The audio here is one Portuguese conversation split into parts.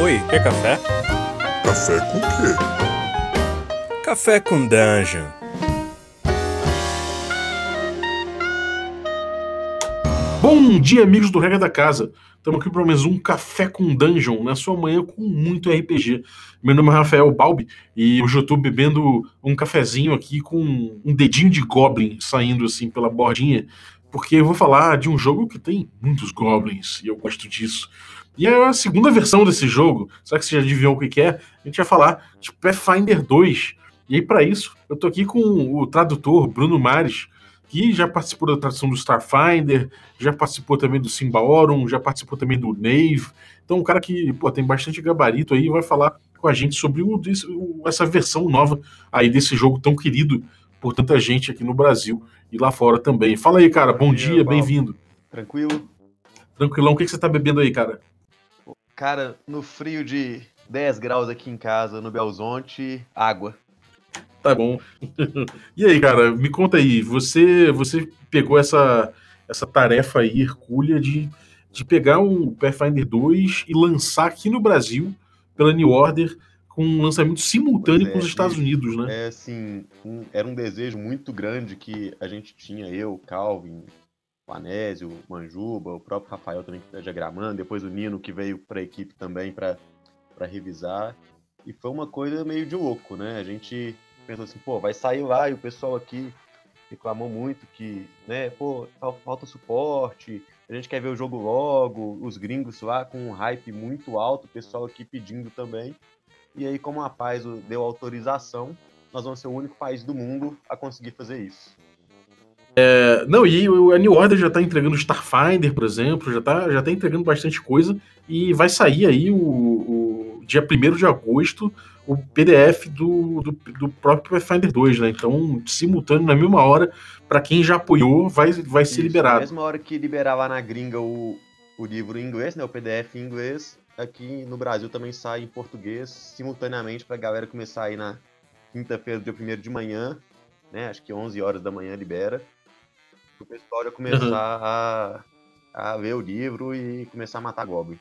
Oi, quer café? Café com quê? Café com Dungeon. Bom dia, amigos do Regra da Casa. Estamos aqui para mais um Café com Dungeon, na sua manhã com muito RPG. Meu nome é Rafael Balbi e hoje eu estou bebendo um cafezinho aqui com um dedinho de Goblin saindo assim pela bordinha, porque eu vou falar de um jogo que tem muitos Goblins e eu gosto disso. E é a segunda versão desse jogo, será que você já adivinhou o que é? A gente vai falar de Pathfinder 2. E aí, para isso, eu tô aqui com o tradutor Bruno Mares, que já participou da tradução do Starfinder, já participou também do Simbaorum, já participou também do Nave. Então, um cara que pô, tem bastante gabarito aí vai falar com a gente sobre o, o, essa versão nova aí desse jogo tão querido por tanta gente aqui no Brasil e lá fora também. Fala aí, cara. Bom, dia, dia bem-vindo. Tranquilo? Tranquilão. O que, que você tá bebendo aí, cara? Cara, no frio de 10 graus aqui em casa, no Belzonte, água. Tá bom. e aí, cara, me conta aí, você você pegou essa, essa tarefa aí, hercúlea, de, de pegar um Pathfinder 2 e lançar aqui no Brasil, pela New Order, com um lançamento simultâneo é, com os Estados Unidos, né? É, assim, um, era um desejo muito grande que a gente tinha, eu, Calvin, o Anésio, o Manjuba, o próprio Rafael também que está diagramando, depois o Nino que veio para a equipe também para revisar. E foi uma coisa meio de louco, né? A gente pensou assim, pô, vai sair lá e o pessoal aqui reclamou muito que, né, pô, falta suporte, a gente quer ver o jogo logo, os gringos lá com um hype muito alto, o pessoal aqui pedindo também. E aí, como a Paz deu autorização, nós vamos ser o único país do mundo a conseguir fazer isso. É, não, e a New Order já tá entregando Starfinder, por exemplo, já tá, já tá entregando bastante coisa, e vai sair aí o, o dia 1 de agosto o PDF do, do, do, próprio Pathfinder 2, né? Então, simultâneo, na mesma hora, para quem já apoiou, vai, vai ser liberado. Na mesma hora que liberar lá na gringa o, o livro em inglês, né? O PDF em inglês, aqui no Brasil também sai em português, simultaneamente, pra galera começar aí na quinta-feira, dia 1 de manhã, né? Acho que 11 horas da manhã libera. O pessoal já começar uhum. a, a ver o livro e começar a matar Goblin.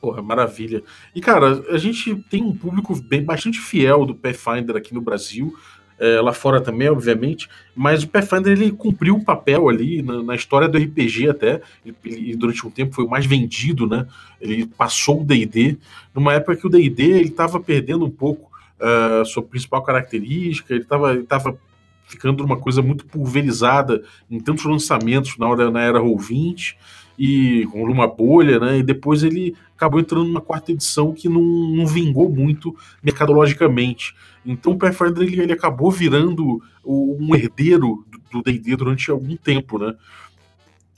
Porra, maravilha. E, cara, a gente tem um público bem bastante fiel do Pathfinder aqui no Brasil, é, lá fora também, obviamente, mas o Pathfinder ele cumpriu um papel ali na, na história do RPG até, ele, ele, durante um tempo foi o mais vendido, né? Ele passou o D&D, numa época que o D&D ele estava perdendo um pouco uh, sua principal característica, ele estava ele tava ficando uma coisa muito pulverizada em tantos lançamentos na hora na era Roll20, e com uma bolha, né? E depois ele acabou entrando numa quarta edição que não, não vingou muito mercadologicamente. Então o Pathfinder ele, ele acabou virando um herdeiro do D&D durante algum tempo, né?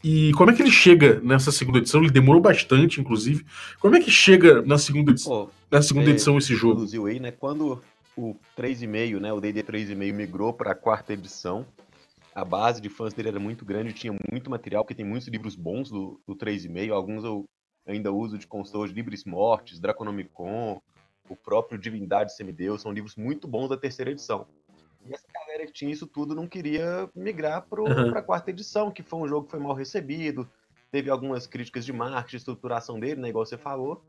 E como é que ele chega nessa segunda edição? Ele demorou bastante, inclusive. Como é que chega na segunda edição, oh, na segunda é, edição esse jogo? Aí, né? Quando o 3,5, né, o D&D 3,5 migrou para a quarta edição, a base de fãs dele era muito grande, tinha muito material, porque tem muitos livros bons do, do 3,5, alguns eu ainda uso de consultor Libris Mortis, Draconomicon, o próprio Divindade Semideus, são livros muito bons da terceira edição. E essa galera que tinha isso tudo não queria migrar para uhum. a quarta edição, que foi um jogo que foi mal recebido, teve algumas críticas de marketing, estruturação dele, né, igual você falou.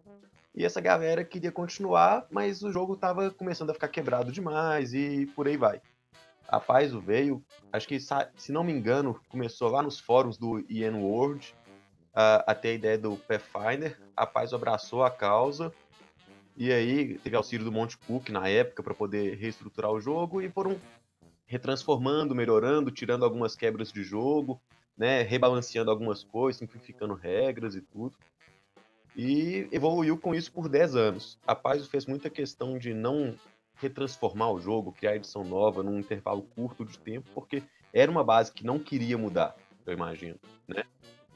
E essa galera queria continuar, mas o jogo estava começando a ficar quebrado demais e por aí vai. A Paizo veio, acho que, se não me engano, começou lá nos fóruns do Ian World, uh, até a ideia do Pathfinder. A Paizo abraçou a causa, e aí teve auxílio do Monte Cook na época para poder reestruturar o jogo, e foram retransformando, melhorando, tirando algumas quebras de jogo, né, rebalanceando algumas coisas, simplificando regras e tudo. E evoluiu com isso por 10 anos. A Paizo fez muita questão de não retransformar o jogo, criar edição nova num intervalo curto de tempo, porque era uma base que não queria mudar, eu imagino, né?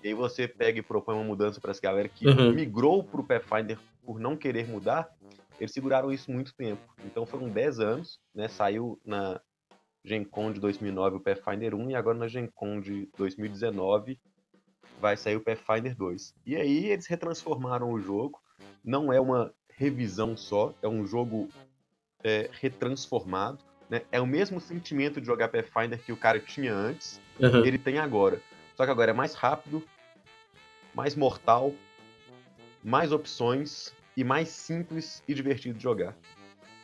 E aí você pega e propõe uma mudança para essa galera que uhum. migrou para o Pathfinder por não querer mudar, eles seguraram isso muito tempo. Então foram 10 anos, né? Saiu na Gen Con de 2009 o Pathfinder 1 e agora na Gen Con de 2019 vai sair o Pathfinder 2. E aí eles retransformaram o jogo. Não é uma revisão só, é um jogo é, retransformado. Né? É o mesmo sentimento de jogar Pathfinder que o cara tinha antes, uhum. ele tem agora. Só que agora é mais rápido, mais mortal, mais opções e mais simples e divertido de jogar.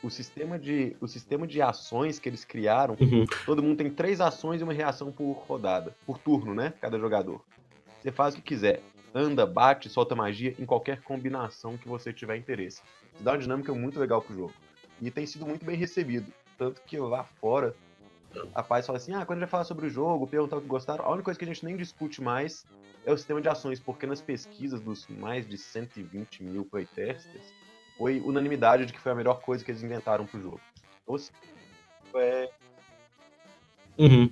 O sistema de, o sistema de ações que eles criaram, Uhum. todo mundo tem três ações e uma reação por rodada, por turno, né? Cada jogador. Você faz o que quiser. Anda, bate, solta magia em qualquer combinação que você tiver interesse. Isso dá uma dinâmica muito legal pro jogo. E tem sido muito bem recebido. Tanto que lá fora, a paz fala assim: ah, quando a gente vai falar sobre o jogo, perguntar o que gostaram, a única coisa que a gente nem discute mais é o sistema de ações, porque nas pesquisas dos mais de 120 mil playtesters, foi unanimidade de que foi a melhor coisa que eles inventaram pro jogo. Ou seja, é, Uhum.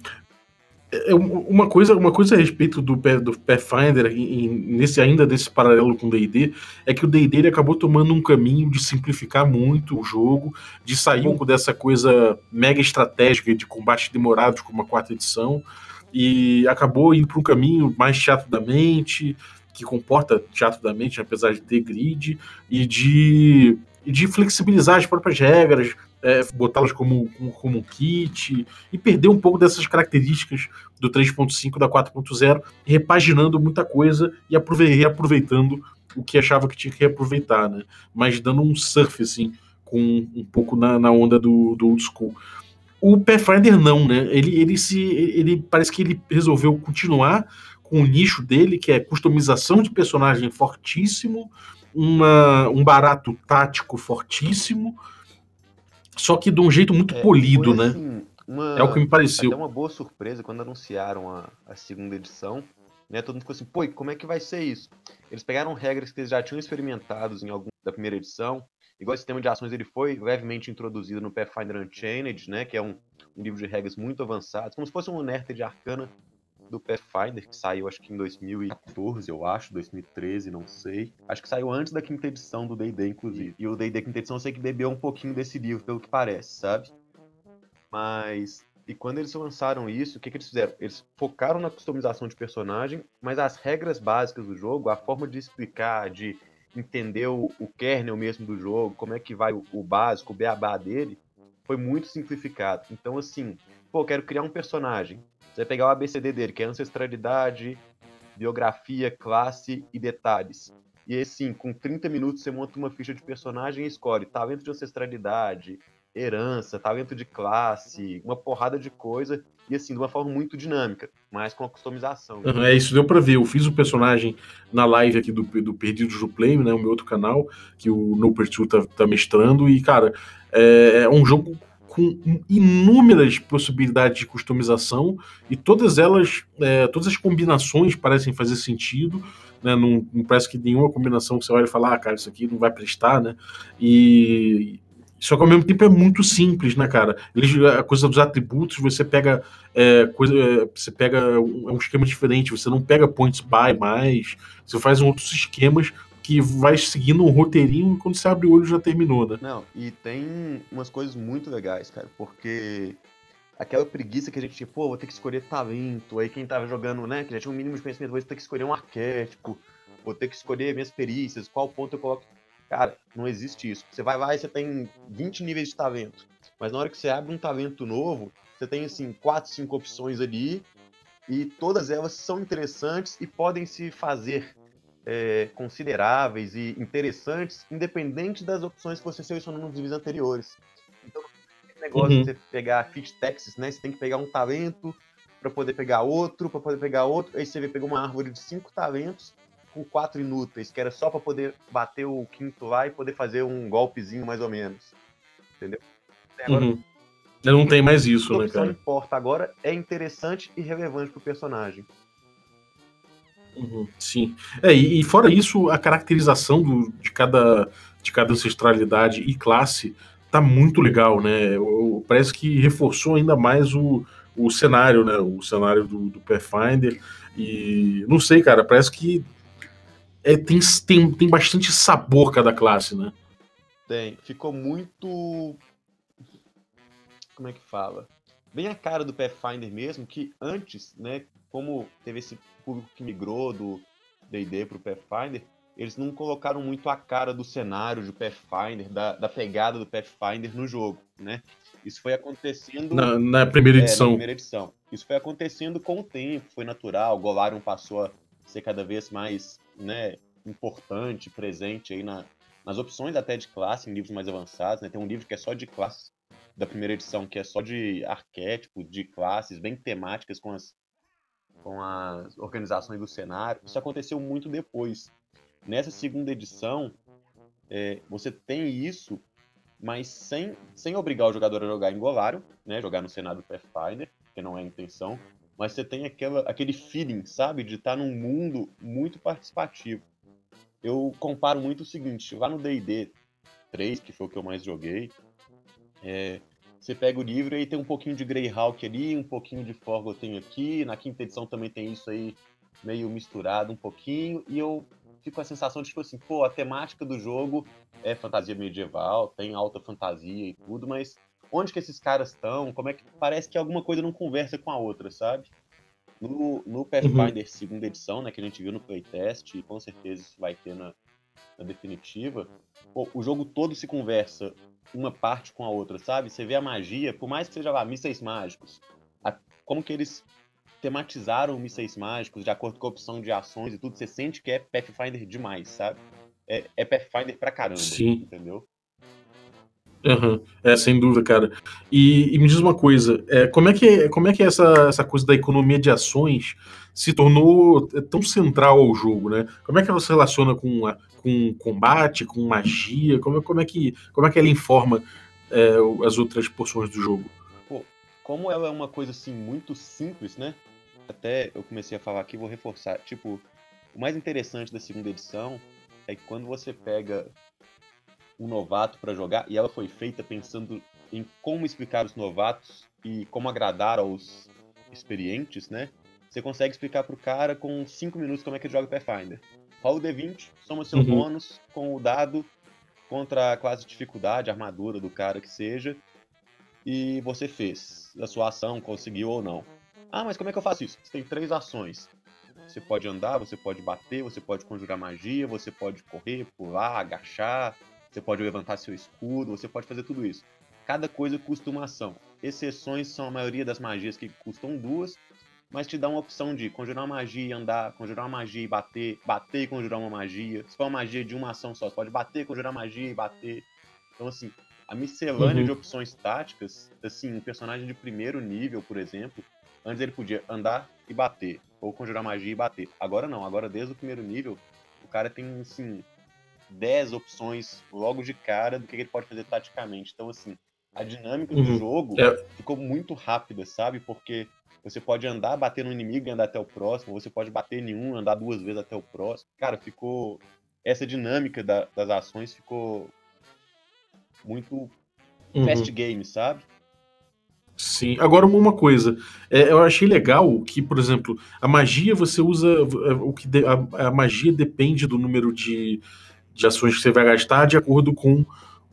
É, um- uma coisa, uma coisa a respeito do, do Pathfinder, nesse, ainda desse paralelo com o D&D, é que o D&D acabou tomando um caminho de simplificar muito o jogo, de sair um pouco dessa coisa mega estratégica de combates demorados como a quarta edição, e acabou indo para um caminho mais teatro da mente, que comporta teatro da mente, apesar de ter grid, e de, e de flexibilizar as próprias regras, é, botá-las como, como, como um kit, e perder um pouco dessas características do 3.5 da 4.0, repaginando muita coisa e aprove- reaproveitando o que achava que tinha que reaproveitar, né? Mas dando um surf, assim, com um pouco na, na onda do, do old school. O Pathfinder não, né? Ele, ele se. Ele parece que ele resolveu continuar com o nicho dele, que é customização de personagem fortíssimo, uma, um barato tático fortíssimo, só que de um jeito muito é, polido, foi, né? assim, uma- É o que me Até pareceu. uma boa surpresa quando anunciaram a, a segunda edição, né? Todo mundo ficou assim, pô, como é que vai ser isso? Eles pegaram regras que eles já tinham experimentados em algum da primeira edição, igual o sistema de ações ele foi levemente introduzido no Pathfinder Unchained, né? Que é um, um livro de regras muito avançado, como se fosse um Unearthed de Arcana do Pathfinder, que saiu acho que em 2014, eu acho, 2013, não sei. Acho que saiu antes da quinta edição do D&D, inclusive. E o D&D quinta edição eu sei que bebeu um pouquinho desse livro, pelo que parece, sabe? Mas. E quando eles lançaram isso, o que, que eles fizeram? Eles focaram na customização de personagem, mas as regras básicas do jogo, a forma de explicar, de entender o, o kernel mesmo do jogo, como é que vai o, o básico, o beabá dele, foi muito simplificado. Então, assim, pô, quero criar um personagem. Você vai pegar o ABCD dele, que é ancestralidade, biografia, classe e detalhes. E assim, com 30 minutos você monta uma ficha de personagem e escolhe talento de ancestralidade, herança, talento de classe, uma porrada de coisa, e assim, de uma forma muito dinâmica, mas com a customização. Uhum, é isso, deu pra ver. Eu fiz o personagem na live aqui do, do Perdidos do Play, né? O meu outro canal, que o No Pursuit tá, tá mestrando. E, cara, é, é um jogo com inúmeras possibilidades de customização e todas elas, é, todas as combinações parecem fazer sentido, né? Não, não parece que nenhuma combinação que você olha e fala, ah, cara, isso aqui não vai prestar, né? E só que ao mesmo tempo é muito simples, né, cara? Eles, a coisa dos atributos, você pega é, coisa, é, você pega um, é um esquema diferente, você não pega points by mais, você faz um outros esquemas que vai seguindo um roteirinho e quando você abre o olho já terminou, né? Não, e tem umas coisas muito legais, cara, porque aquela preguiça que a gente tinha, pô, vou ter que escolher talento, aí quem tava jogando, né, que já tinha um mínimo de conhecimento, vou ter que escolher um arquétipo, vou ter que escolher minhas perícias, qual ponto eu coloco. Cara, não existe isso. Você vai lá e você tem 20 níveis de talento, mas na hora que você abre um talento novo, você tem, assim, 4, 5 opções ali, e todas elas são interessantes e podem se fazer é, consideráveis e interessantes, independente das opções que você selecionou nos níveis anteriores. Então, negócio Uhum. de você pegar fit texts, né? Você tem que pegar um talento para poder pegar outro, para poder pegar outro. Aí você vê, pegou uma árvore de cinco talentos com quatro inúteis, que era só para poder bater o quinto lá e poder fazer um golpezinho mais ou menos. Entendeu? Agora, Uhum. Não tem mais isso, a né, cara? importa agora é interessante e relevante pro personagem. Uhum, sim. É, e, e fora isso, a caracterização do- de, cada, de cada ancestralidade e classe tá muito legal, né? O- parece que reforçou ainda mais o, o cenário, né? O cenário do, do Pathfinder. E não sei, cara, parece que é, tem, tem, tem bastante sabor cada classe, né? Tem. Ficou muito. Como é que fala? Bem a cara do Pathfinder mesmo, que antes, né, como teve esse público que migrou do D&D pro Pathfinder, eles não colocaram muito a cara do cenário de Pathfinder, da, da pegada do Pathfinder no jogo, né? Isso foi acontecendo Na, na primeira é, na edição. primeira edição. Isso foi acontecendo com o tempo, foi natural. Golarion passou a ser cada vez mais, né, importante, presente aí na, nas opções até de classe, em livros mais avançados, né? Tem um livro que é só de classes da primeira edição, que é só de arquétipos, de classes, bem temáticas com as, com as organizações do cenário. Isso aconteceu muito depois. Nessa segunda edição, é, você tem isso, mas sem, sem obrigar o jogador a jogar em Golarion, né? Jogar no cenário Pathfinder, que não é a intenção. Mas você tem aquela, aquele feeling, sabe? De estar num mundo muito participativo. Eu comparo muito o seguinte, lá no D&D 3, que foi o que eu mais joguei, é, você pega o livro e tem um pouquinho de Greyhawk ali, um pouquinho de Forgotten aqui, na quinta edição também tem isso aí meio misturado um pouquinho, e eu fico com a sensação de, tipo assim, pô, a temática do jogo é fantasia medieval, tem alta fantasia e tudo, mas onde que esses caras estão? Como é que parece que alguma coisa não conversa com a outra, sabe? No, no Pathfinder uhum. segunda edição, né, que a gente viu no playtest, e com certeza isso vai ter na, na definitiva, pô, o jogo todo se conversa uma parte com a outra, sabe? Você vê a magia, por mais que seja lá mísseis mágicos, a, como que eles tematizaram mísseis mágicos de acordo com a opção de ações e tudo, você sente que é Pathfinder demais, sabe? É, é Pathfinder pra caramba, Sim. entendeu? Uhum. É, sem dúvida, cara. E, e, me diz uma coisa, é, como é que, como é que essa, essa coisa da economia de ações se tornou é, tão central ao jogo, né? Como é que ela se relaciona com, a, com combate, com magia? Como, como, é, que, como é que ela informa é, as outras porções do jogo? Pô, como ela é uma coisa assim muito simples, né? Até eu comecei a falar aqui, vou reforçar. Tipo, o mais interessante da segunda edição é que quando você pega um novato para jogar, e ela foi feita pensando em como explicar os novatos e como agradar aos experientes, né? Você consegue explicar pro cara com 5 minutos como é que ele joga Pathfinder. Rola o D20, soma seu uhum. bônus com o dado contra a classe de dificuldade, armadura do cara que seja, e você fez a sua ação, conseguiu ou não. Ah, mas como é que eu faço isso? Você tem três ações. Você pode andar, você pode bater, você pode conjurar magia, você pode correr, pular, agachar, você pode levantar seu escudo, você pode fazer tudo isso. Cada coisa custa uma ação. Exceções são a maioria das magias que custam duas, mas te dá uma opção de conjurar uma magia e andar, conjurar uma magia e bater, bater e conjurar uma magia. Se for uma magia de uma ação só, você pode bater, conjurar magia e bater. Então, assim, a miscelânea uhum. de opções táticas, assim, um personagem de primeiro nível, por exemplo, antes ele podia andar e bater, ou conjurar magia e bater. Agora não, agora desde o primeiro nível, o cara tem, assim, 10 opções logo de cara do que ele pode fazer taticamente. Então, assim, a dinâmica do uhum. jogo é. ficou muito rápida, sabe? Porque você pode andar, bater no inimigo e andar até o próximo, você pode bater em um, andar duas vezes até o próximo. Cara, ficou. Essa dinâmica da, das ações ficou muito uhum. fast game, sabe? Sim. Agora uma coisa, é, eu achei legal que, por exemplo, a magia você usa é, o que de, a, a, magia depende do número de, de ações que você vai gastar de acordo com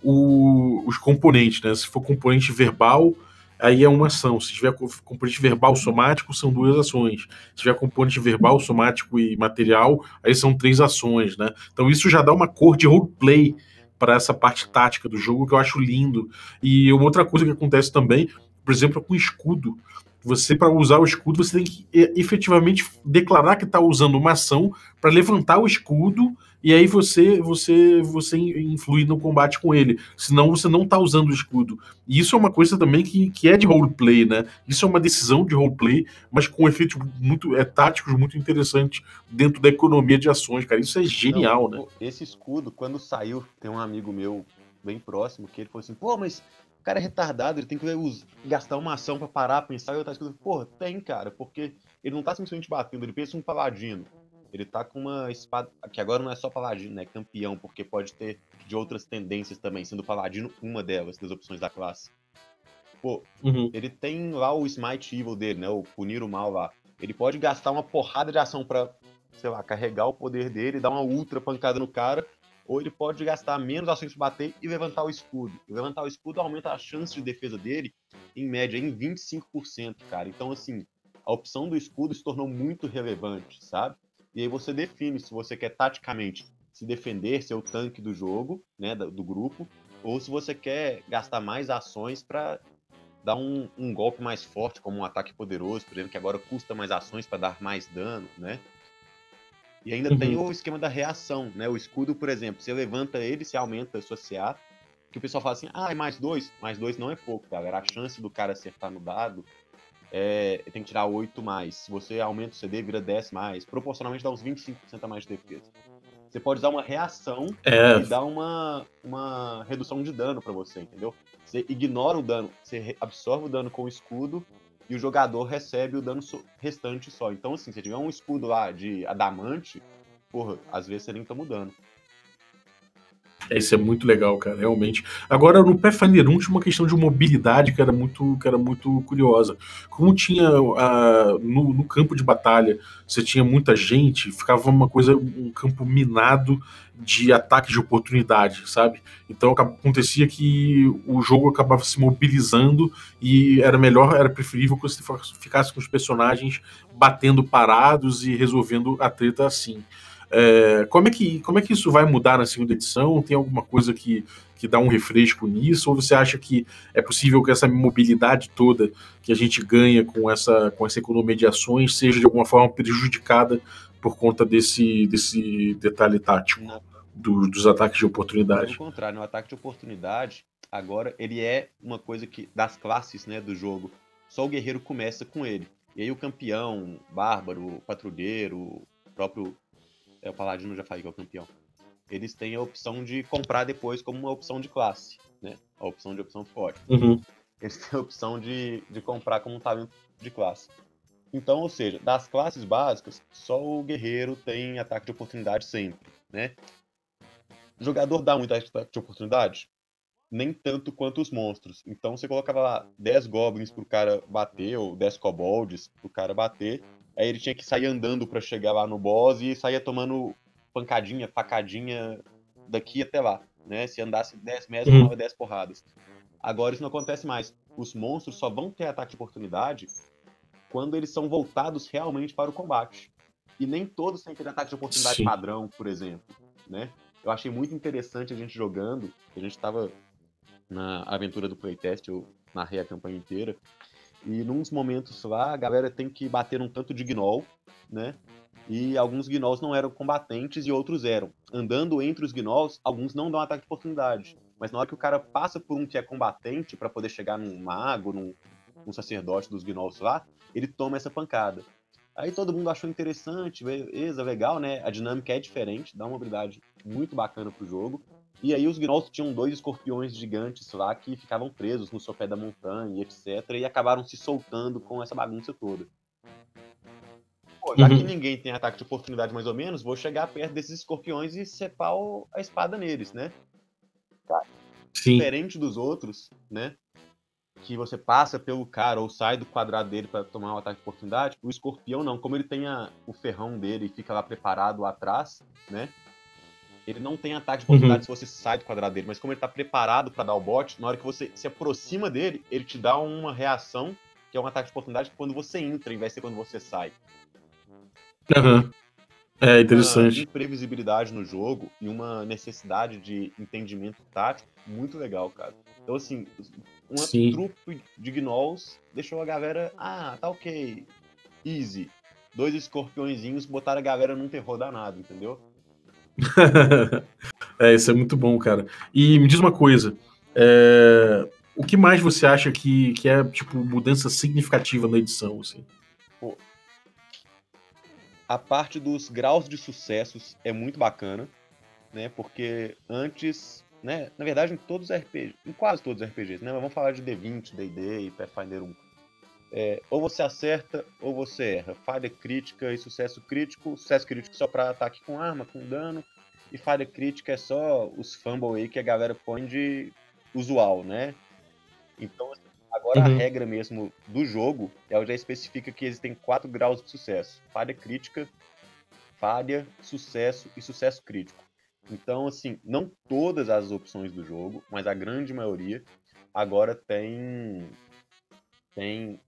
o, os componentes, né? Se for componente verbal, aí é uma ação. Se tiver componente verbal somático, são duas ações. Se tiver componente verbal, somático e material, aí são três ações, né? Então isso já dá uma cor de roleplay para essa parte tática do jogo que eu acho lindo. E uma outra coisa que acontece também, por exemplo, com escudo. Você, para usar o escudo, você tem que efetivamente declarar que está usando uma ação para levantar o escudo e aí você você você influi no combate com ele. Senão você não tá usando o escudo. E isso é uma coisa também que, que é de roleplay, né? Isso é uma decisão de roleplay, mas com efeitos muito é, táticos muito interessantes dentro da economia de ações, cara. Isso é genial, não, né? Esse escudo, quando saiu, tem um amigo meu bem próximo que ele falou assim: pô, mas o cara é retardado, ele tem que gastar uma ação para parar, pensar e outra coisa. Pô, tem, cara, porque ele não tá simplesmente batendo, ele pensa um paladino. Ele tá com uma espada. Que agora não é só paladino, né? Campeão, porque pode ter de outras tendências também, sendo paladino uma delas, das opções da classe. Pô, uhum. ele tem lá o Smite Evil dele, né? O punir o mal lá. Ele pode gastar uma porrada de ação pra, sei lá, carregar o poder dele, dar uma ultra pancada no cara, ou ele pode gastar menos ações para bater e levantar o escudo. E levantar o escudo aumenta a chance de defesa dele, em média, em 25%, cara. Então, assim, a opção do escudo se tornou muito relevante, sabe? E aí você define se você quer taticamente se defender, ser o tanque do jogo, né, do grupo, ou se você quer gastar mais ações para dar um, um, golpe mais forte, como um ataque poderoso, por exemplo, que agora custa mais ações para dar mais dano, né? E ainda uhum. tem o esquema da reação, né? O escudo, por exemplo, você levanta ele, você aumenta o esquema da reação, né? O escudo, por exemplo, você levanta ele, você aumenta a sua CA. Que o pessoal fala assim, ah, é mais dois? Mais dois não é pouco, galera. A chance do cara acertar no dado é, tem que tirar 8 mais. Se você aumenta o CD, vira 10 mais. Proporcionalmente dá uns 25% a mais de defesa. Você pode usar uma reação é. e dar uma, uma redução de dano para você, entendeu? Você ignora o dano, você absorve o dano com o escudo e o jogador recebe o dano restante só. Então, assim, se tiver um escudo lá de adamante, porra, às vezes você nem tá mudando. É, isso é muito legal, cara, realmente. Agora, no Pathfinder 1 tinha uma questão de mobilidade que era muito, que era muito curiosa. Como tinha uh, no, no, campo de batalha, você tinha muita gente, ficava uma coisa, um campo minado de ataque de oportunidade, sabe? Então acontecia que o jogo acabava se mobilizando e era melhor, era preferível que você ficasse com os personagens batendo parados e resolvendo a treta assim. É, como, é que, como é que isso vai mudar na segunda edição? Tem alguma coisa que, que dá um refresco nisso? Ou você acha que é possível que essa mobilidade toda que a gente ganha com essa, com essa economia de ações seja de alguma forma prejudicada por conta desse, desse detalhe tático do, dos ataques de oportunidade? Pelo contrário, o ataque de oportunidade agora ele é uma coisa que das classes né, do jogo. Só o guerreiro começa com ele. E aí o campeão, bárbaro, patrulheiro, próprio é o Paladino já falei que é o campeão. Eles têm a opção de comprar depois como uma opção de classe, né? A opção de opção forte. Uhum. Eles têm a opção de, de comprar como um talento de classe. Então, ou seja, das classes básicas, só o guerreiro tem ataque de oportunidade sempre, né? O jogador dá muito ataque de oportunidade? Nem tanto quanto os monstros. Então você colocava lá 10 goblins pro cara bater, ou 10 kobolds pro cara bater, Aí ele tinha que sair andando para chegar lá no boss e saía tomando pancadinha, facadinha daqui até lá, né? Se andasse 10 metros, tomava 10 porradas. Agora isso não acontece mais. Os monstros só vão ter ataque de oportunidade quando eles são voltados realmente para o combate. E nem todos têm aquele ataque de oportunidade Sim. padrão, por exemplo, né? Eu achei muito interessante a gente jogando, a gente estava na aventura do playtest, eu narrei a campanha inteira, e nos momentos lá, a galera tem que bater um tanto de gnoll, né? E alguns gnolls não eram combatentes e outros eram. Andando entre os gnolls, alguns não dão ataque de oportunidade. Mas na hora que o cara passa por um que é combatente para poder chegar num mago, num, num sacerdote dos gnolls lá, ele toma essa pancada. Aí todo mundo achou interessante, beleza, legal, né? A dinâmica é diferente, dá uma habilidade muito bacana pro jogo. E aí os gnolls tinham dois escorpiões gigantes lá que ficavam presos no sopé da montanha, etc. E acabaram se soltando com essa bagunça toda. Pô, já uhum. que ninguém tem ataque de oportunidade mais ou menos, vou chegar perto desses escorpiões e cepar a espada neles, né? Sim. Diferente dos outros, né? Que você passa pelo cara ou sai do quadrado dele para tomar um ataque de oportunidade, o escorpião não. Como ele tem a, o ferrão dele e fica lá preparado atrás, né? Ele não tem ataque de oportunidade uhum. se você sai do quadrado dele, mas como ele tá preparado para dar o bote, na hora que você se aproxima dele, ele te dá uma reação, que é um ataque de oportunidade, quando você entra, em vez de ser quando você sai. Uhum. É interessante. Uma imprevisibilidade no jogo e uma necessidade de entendimento tático muito legal, cara. Então, assim, uma Sim. trupe de gnolls deixou a galera. Ah, tá ok. Easy. Dois escorpiõezinhos botaram a galera num terror danado, entendeu? é, isso é muito bom, cara. E me diz uma coisa. É... O que mais você acha que, que é, tipo, mudança significativa na edição, assim? A parte dos graus de sucessos é muito bacana, né? Porque antes, né? Na verdade, em todos os RPGs, em quase todos os RPGs, né? Mas vamos falar de D20, D&D e Pathfinder 1. É, ou você acerta ou você erra. Falha crítica e sucesso crítico. Sucesso crítico só para ataque com arma, com dano. E falha crítica é só os fumble aí que a galera põe de usual, né? Então, assim, agora uhum. a regra mesmo do jogo, ela já especifica que existem quatro graus de sucesso: falha crítica, falha, sucesso e sucesso crítico. Então, assim, não todas as opções do jogo, mas a grande maioria agora tem tem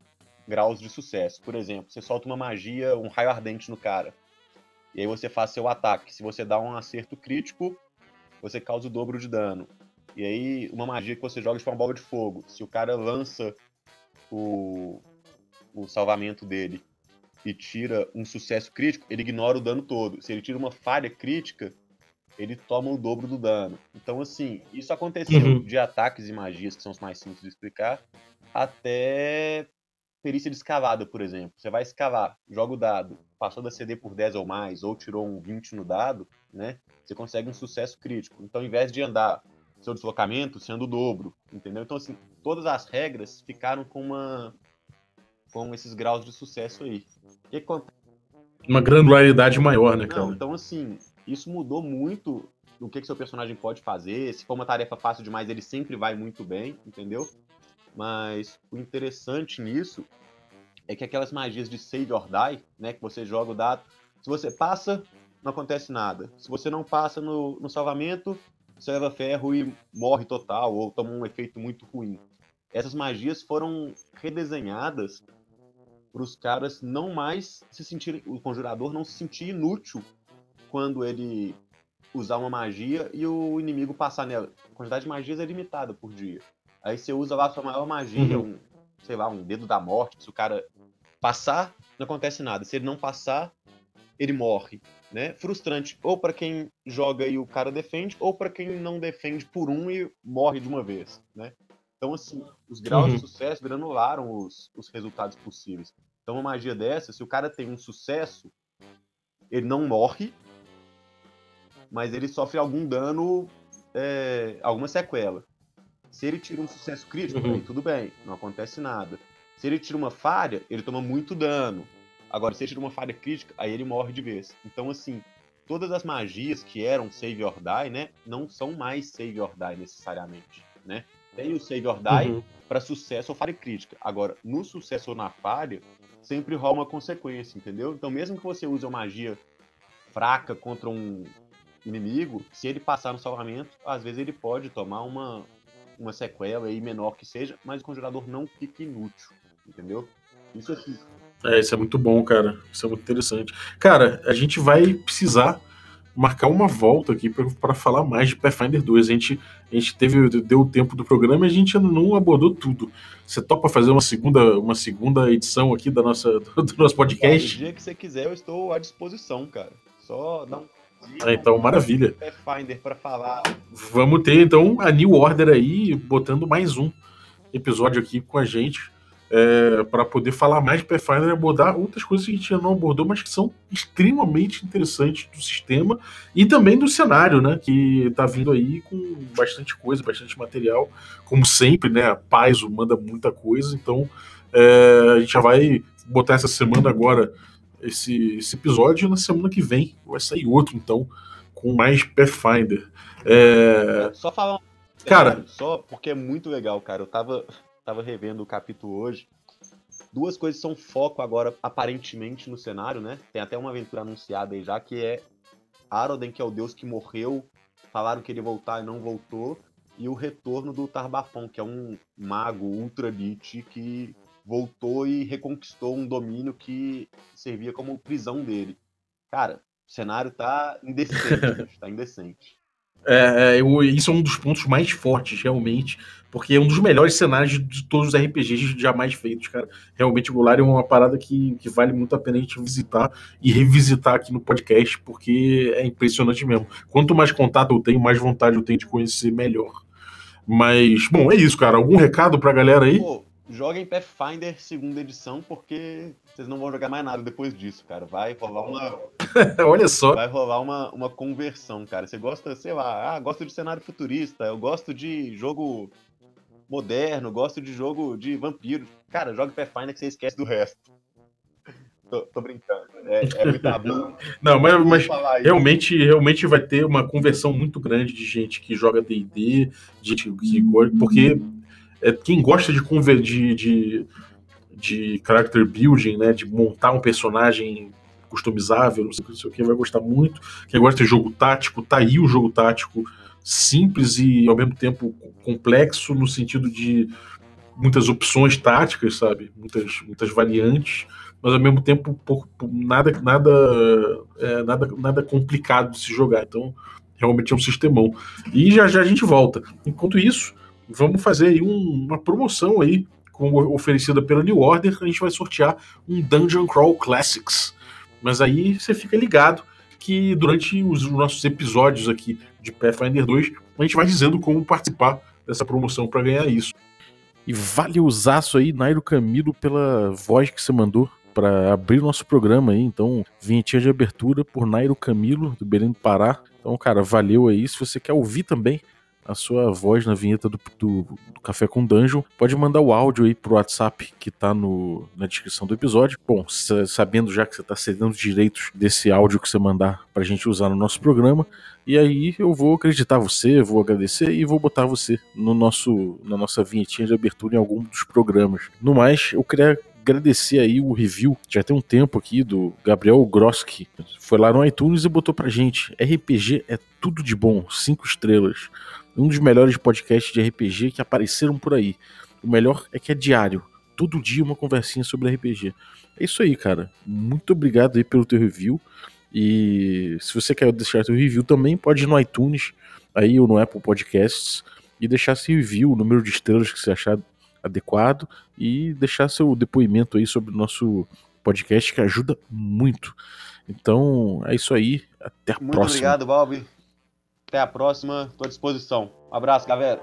graus de sucesso. Por exemplo, você solta uma magia, um raio ardente no cara. E aí você faz seu ataque. Se você dá um acerto crítico, você causa o dobro de dano. E aí, uma magia que você joga de uma bola de fogo. Se o cara lança o, o salvamento dele e tira um sucesso crítico, ele ignora o dano todo. Se ele tira uma falha crítica, ele toma o dobro do dano. Então, assim, isso aconteceu Uhum. de ataques e magias, que são os mais simples de explicar, até perícia de escavada, por exemplo. Você vai escavar, joga o dado, passou da CD por 10 ou mais, ou tirou um 20 no dado, né? Você consegue um sucesso crítico. Então, ao invés de andar seu deslocamento, você anda o dobro, entendeu? Então, assim, todas as regras ficaram com uma com esses graus de sucesso aí. O acontece? Uma granularidade maior, né, Não, cara? então assim, isso mudou muito do que, que seu personagem pode fazer. Se for uma tarefa fácil demais, ele sempre vai muito bem, entendeu? Mas o interessante nisso é que aquelas magias de save or die, né? Que você joga o dado. Se você passa, não acontece nada. Se você não passa no, no salvamento, você leva ferro e morre total, ou toma um efeito muito ruim. Essas magias foram redesenhadas para os caras não mais se sentirem. O conjurador não se sentir inútil quando ele usar uma magia e o inimigo passar nela. A quantidade de magias é limitada por dia. Aí você usa lá a sua maior magia, Uhum. um, sei lá, um dedo da morte. Se o cara passar, não acontece nada. Se ele não passar, ele morre. Né? Frustrante, ou para quem joga e o cara defende, ou para quem não defende por um e morre de uma vez. Né? Então, assim, os graus Uhum. de sucesso granularam os, os resultados possíveis. Então, uma magia dessa, se o cara tem um sucesso, ele não morre, mas ele sofre algum dano, é, alguma sequela. Se ele tira um sucesso crítico, Uhum. aí tudo bem, não acontece nada. Se ele tira uma falha, ele toma muito dano. Agora, se ele tira uma falha crítica, aí ele morre de vez. Então, assim, todas as magias que eram save or die, né, não são mais save or die necessariamente, né? Tem o save or die Uhum. para sucesso ou falha crítica. Agora, no sucesso ou na falha, sempre rola uma consequência, entendeu? Então, mesmo que você use uma magia fraca contra um inimigo, se ele passar no salvamento, às vezes ele pode tomar uma, uma sequela aí menor que seja, mas o conjurador não fica inútil, entendeu? Isso assim. É, isso é muito bom, cara. Isso é muito interessante. Cara, a gente vai precisar marcar uma volta aqui para falar mais de Pathfinder 2. A gente, a gente teve deu o tempo do programa e a gente ainda não abordou tudo. Você topa fazer uma segunda, uma segunda edição aqui da nossa, do nosso O podcast? dia que você quiser, eu estou à disposição, cara. Só dá um Ah, então, maravilha. Pathfinder para falar. Vamos ter então a New Order aí botando mais um episódio aqui com a gente é, para poder falar mais de Pathfinder e abordar outras coisas que a gente não abordou, mas que são extremamente interessantes do sistema e também do cenário, né? Que tá vindo aí com bastante coisa, bastante material, como sempre, né? A Paizo manda muita coisa, então é, a gente já vai botar essa semana agora esse, esse episódio e na semana que vem vai sair outro, então, com mais Pathfinder. É, Só falar Cara. só porque é muito legal, cara. Eu tava, tava revendo o capítulo hoje. Duas coisas são foco agora, aparentemente, no cenário, né? Tem até uma aventura anunciada aí já, que é Aroden, que é o deus que morreu. Falaram que ele ia voltar e não voltou. E o retorno do Tarbafon, que é um mago ultra elite que voltou e reconquistou um domínio que servia como prisão dele. Cara, o cenário tá indecente, tá indecente. É, é, eu- isso é um dos pontos mais fortes, realmente, porque é um dos melhores cenários de todos os RPGs jamais feitos, cara. Realmente, o Golarion é uma parada que, que vale muito a pena a gente visitar e revisitar aqui no podcast, porque é impressionante mesmo. Quanto mais contato eu tenho, mais vontade eu tenho de conhecer melhor. Mas, bom, é isso, cara. Algum recado pra galera aí? Pô, joguem Pathfinder segunda edição, porque vocês não vão jogar mais nada depois disso, cara. Vai rolar uma, Olha só. vai rolar uma, uma conversão, cara. Você gosta, sei lá, ah, gosto de cenário futurista, eu gosto de jogo moderno, gosto de jogo de vampiro. Cara, joga Pathfinder que você esquece do resto. Tô, tô brincando. É, é muito tabu. Não, mas, mas realmente, realmente vai ter uma conversão muito grande de gente que joga D&D, de gente que porque é, quem gosta de, de, de, de character building, né, de montar um personagem customizável, não sei, não sei o que, vai gostar muito. Quem gosta de jogo tático, tá aí o jogo tático simples e ao mesmo tempo complexo no sentido de muitas opções táticas, sabe? Muitas, muitas variantes, mas ao mesmo tempo pouco, nada, nada, é, nada, nada complicado de se jogar. Então, realmente é um sistemão. E já já a gente volta. Enquanto isso, vamos fazer aí um- uma promoção aí oferecida pela New Order, a gente vai sortear um Dungeon Crawl Classics. Mas aí você fica ligado que durante os nossos episódios aqui de Pathfinder 2, a gente vai dizendo como participar dessa promoção para ganhar isso. E vale usaço aí, Nairo Camilo, pela voz que você mandou para abrir nosso programa aí. Então, vinhetinha de abertura por Nairo Camilo, do Belém do Pará. Então, cara, valeu aí. Se você quer ouvir também a sua voz na vinheta do, do, do, Café com Dungeon, pode mandar o áudio aí pro WhatsApp que tá no, na descrição do episódio. Bom, sabendo já que você tá cedendo direitos desse áudio que você mandar pra gente usar no nosso programa, e aí eu vou acreditar você, vou agradecer e vou botar você no nosso na nossa vinhetinha de abertura em algum dos programas. No mais, eu queria agradecer aí o review, já tem um tempo aqui, do Gabriel Groski. Foi lá no iTunes e botou pra gente: RPG é tudo de bom, cinco estrelas um dos melhores podcasts de RPG que apareceram por aí. O melhor é que é diário. Todo dia uma conversinha sobre RPG. É isso aí, cara. Muito obrigado aí pelo teu review. E se você quer deixar teu review também, pode ir no iTunes aí ou no Apple Podcasts e deixar seu review, o número de estrelas que você achar adequado e deixar seu depoimento aí sobre o nosso podcast que ajuda muito. Então é isso aí. Até a muito próxima. Muito obrigado, Bob. Até a próxima, estou à disposição. Um abraço, galera.